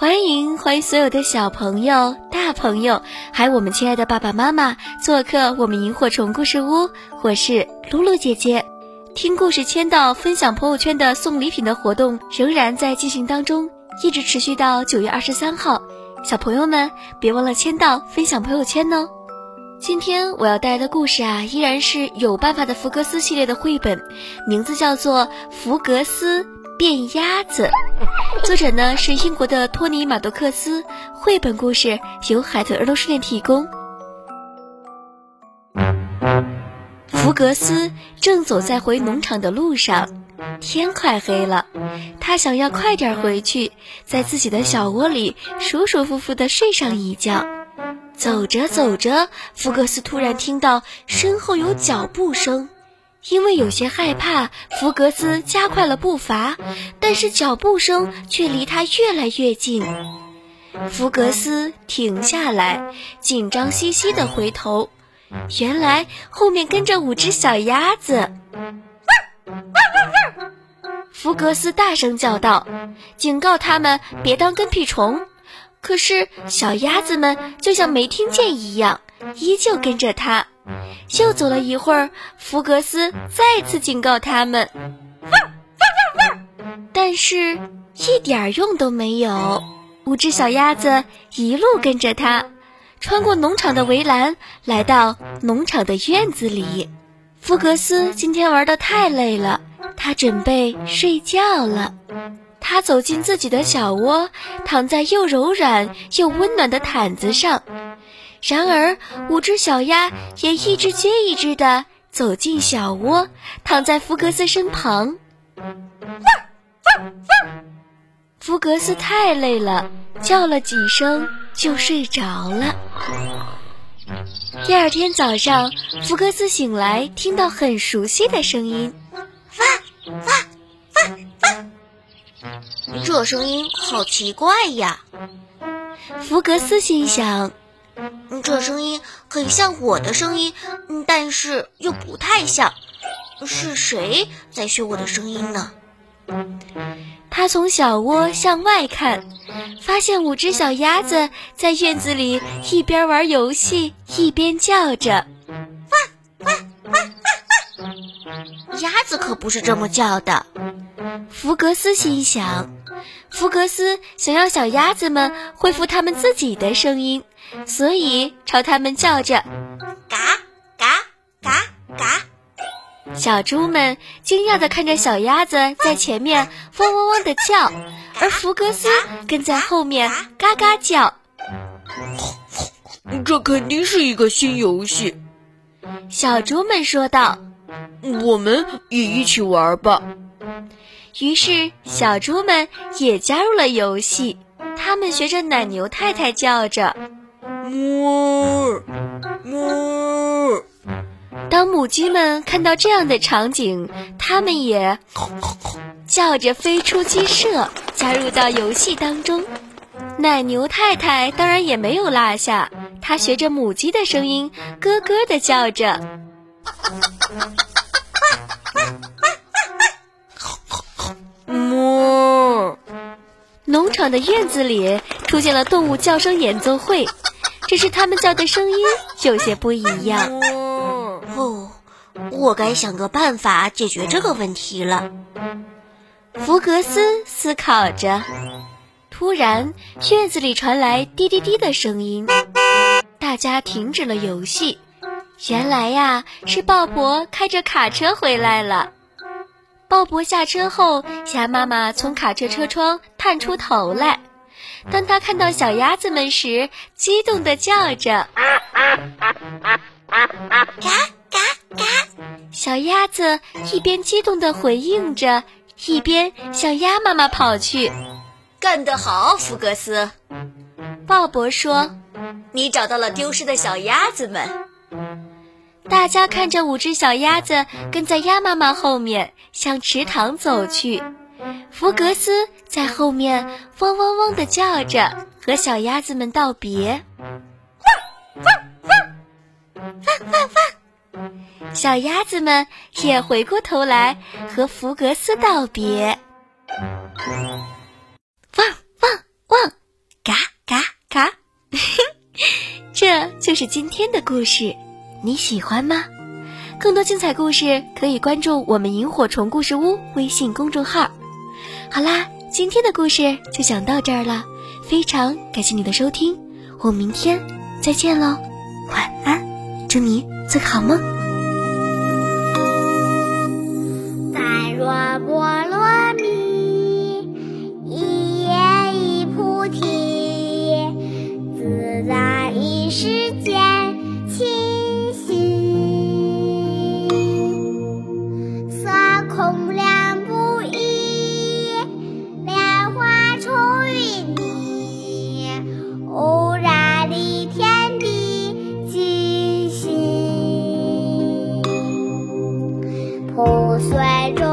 欢迎欢迎所有的小朋友、大朋友，还有我们亲爱的爸爸妈妈做客我们萤火虫故事屋。我是露露姐姐。听故事签到、分享朋友圈的送礼品的活动仍然在进行当中，一直持续到九月二十三号。小朋友们别忘了签到、分享朋友圈哦。今天我要带来的故事啊，依然是有办法的福格斯系列的绘本，名字叫做《福格斯》。变鸭子，作者呢是英国的托尼·马多克斯，绘本故事由海豚儿童书店提供。福格斯正走在回农场的路上，天快黑了，他想要快点回去，在自己的小窝里舒舒服服的睡上一觉。走着走着，福格斯突然听到身后有脚步声。因为有些害怕，福格斯加快了步伐，但是脚步声却离他越来越近。福格斯停下来，紧张兮兮地回头，原来后面跟着五只小鸭子。福格斯大声叫道，警告他们别当跟屁虫。可是小鸭子们就像没听见一样，依旧跟着他。又走了一会儿，福格斯再次警告他们，但是一点用都没有。五只小鸭子一路跟着他，穿过农场的围栏，来到农场的院子里。福格斯今天玩的太累了，他准备睡觉了。他走进自己的小窝，躺在又柔软又温暖的毯子上。然而，五只小鸭也一只接一只的走进小窝，躺在福格斯身旁。福格斯太累了，叫了几声就睡着了。第二天早上，福格斯醒来，听到很熟悉的声音：“哇哇哇哇！这声音好奇怪呀！”福格斯心想。这声音很像我的声音，但是又不太像。是谁在学我的声音呢？他从小窝向外看，发现五只小鸭子在院子里一边玩游戏一边叫着：“哇哇哇哇哇！”鸭子可不是这么叫的。福格斯心想。福格斯想要小鸭子们恢复它们自己的声音，所以朝它们叫着：“嘎嘎嘎嘎！”小猪们惊讶地看着小鸭子在前面汪汪汪地叫，而福格斯跟在后面嘎嘎叫。这肯定是一个新游戏，小猪们说道：“我们也一起玩吧。”于是，小猪们也加入了游戏。他们学着奶牛太太叫着：“哞哞。”当母鸡们看到这样的场景，它们也叫着飞出鸡舍，加入到游戏当中。奶牛太太当然也没有落下，她学着母鸡的声音，咯咯地叫着。农场的院子里出现了动物叫声演奏会，只是它们叫的声音有些不一样。哦，我该想个办法解决这个问题了。福格斯思考着，突然院子里传来滴滴滴的声音，大家停止了游戏。原来呀，是鲍勃开着卡车回来了。鲍勃下车后，鸭妈妈从卡车车窗探出头来。当他看到小鸭子们时，激动地叫着：“嘎嘎嘎！”小鸭子一边激动地回应着，一边向鸭妈妈跑去。“干得好，福格斯！”鲍勃说，“你找到了丢失的小鸭子们。”大家看着五只小鸭子跟在鸭妈妈后面向池塘走去福格斯在后面汪汪汪地叫着和小鸭子们道别汪汪汪汪汪汪小鸭子们也回过头来和福格斯道别汪汪汪嘎嘎嘎。这就是今天的故事。你喜欢吗？更多精彩故事可以关注我们萤火虫故事屋微信公众号。好啦，今天的故事就讲到这儿了，非常感谢你的收听，我们明天再见喽，晚安，祝你做个好梦。五岁中